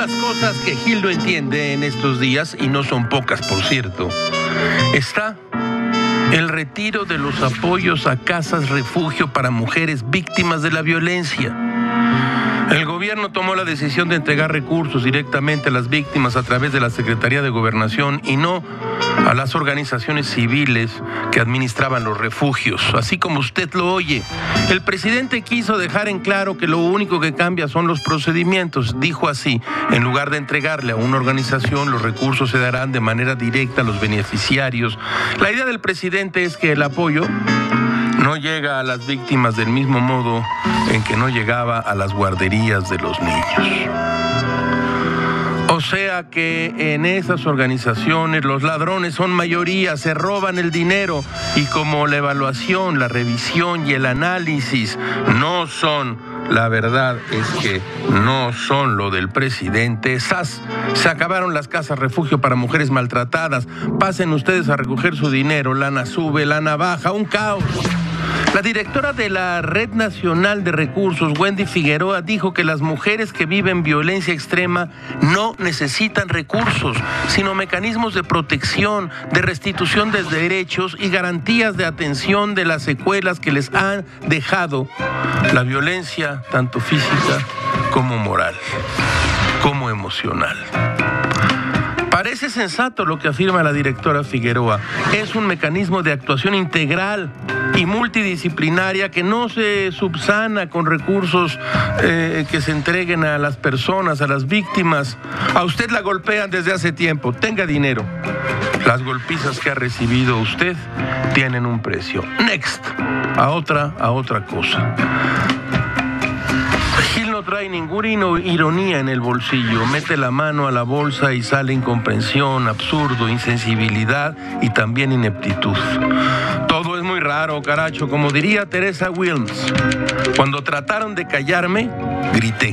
las cosas que Gildo entiende en estos días, y no son pocas por cierto, está el retiro de los apoyos a casas refugio para mujeres víctimas de la violencia. El gobierno tomó la decisión de entregar recursos directamente a las víctimas a través de la Secretaría de Gobernación y no a las organizaciones civiles que administraban los refugios, así como usted lo oye. El presidente quiso dejar en claro que lo único que cambia son los procedimientos. Dijo así, en lugar de entregarle a una organización, los recursos se darán de manera directa a los beneficiarios. La idea del presidente es que el apoyo no llega a las víctimas del mismo modo en que no llegaba a las guarderías de los niños. Sea que en esas organizaciones los ladrones son mayoría, se roban el dinero y como la evaluación, la revisión y el análisis no son, la verdad es que no son lo del presidente, SAS, se acabaron las casas refugio para mujeres maltratadas, pasen ustedes a recoger su dinero, lana sube, lana baja, un caos. La directora de la Red Nacional de Recursos, Wendy Figueroa, dijo que las mujeres que viven violencia extrema no necesitan recursos, sino mecanismos de protección, de restitución de derechos y garantías de atención de las secuelas que les han dejado la violencia, tanto física como moral, como emocional. Parece sensato lo que afirma la directora Figueroa. Es un mecanismo de actuación integral y multidisciplinaria que no se subsana con recursos eh, que se entreguen a las personas, a las víctimas. A usted la golpean desde hace tiempo, tenga dinero. Las golpizas que ha recibido usted tienen un precio. Next, a otra, a otra cosa. Gil no trae ninguna ironía en el bolsillo, mete la mano a la bolsa y sale incomprensión, absurdo, insensibilidad y también ineptitud. Raro, caracho, como diría Teresa Wilms. Cuando trataron de callarme, grité.